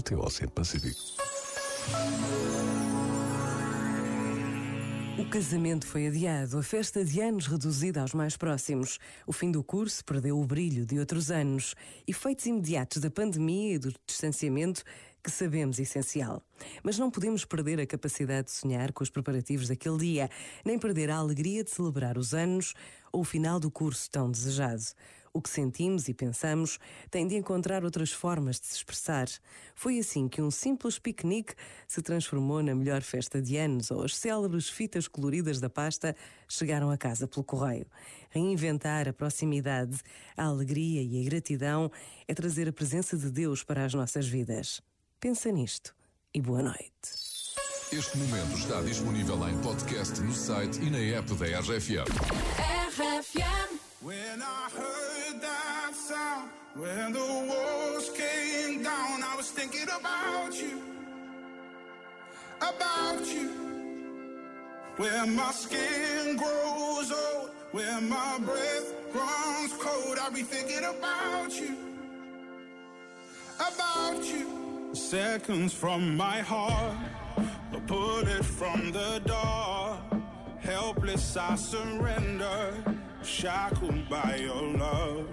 volta ao Oceano Pacífico. O casamento foi adiado, a festa de anos reduzida aos mais próximos. O fim do curso perdeu o brilho de outros anos. Efeitos imediatos da pandemia e do distanciamento que sabemos essencial. Mas não podemos perder a capacidade de sonhar com os preparativos daquele dia, nem perder a alegria de celebrar os anos ou o final do curso tão desejado. O que sentimos e pensamos tem de encontrar outras formas de se expressar. Foi assim que um simples piquenique se transformou na melhor festa de anos, ou as célebres fitas coloridas da pasta chegaram a casa pelo correio. Reinventar a proximidade, a alegria e a gratidão é trazer a presença de Deus para as nossas vidas. Pensa nisto e boa noite. Este momento está disponível em podcast no site e na app da RFM. RFM. When the walls came down, I was thinking about you, about you. Where my skin grows old, where my breath runs cold, I'll be thinking about you, about you. Seconds from my heart, a bullet from the dark. Helpless, I surrender, shackled by your love.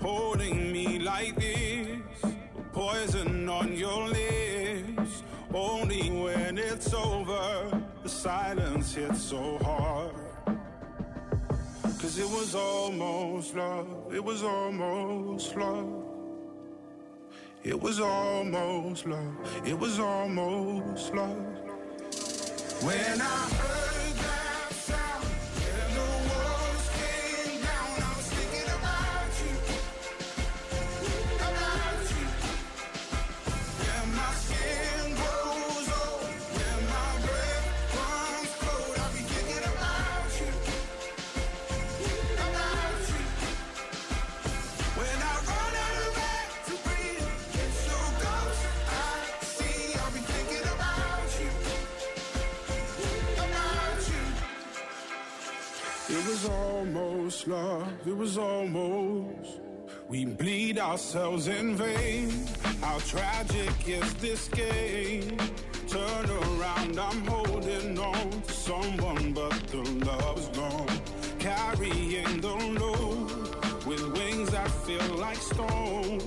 Holding me like this, poison on your lips. Only when it's over, the silence hits so hard. Cause it was almost love, it was almost love. It was almost love, it was almost love. When I heard It was almost love, it was almost. We bleed ourselves in vain. How tragic is this game? Turn around, I'm holding on to someone, but the love's gone. Carrying the load with wings that feel like stone.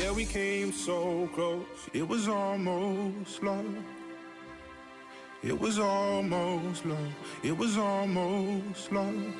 Yeah, we came so close. It was almost love. It was almost love. It was almost love.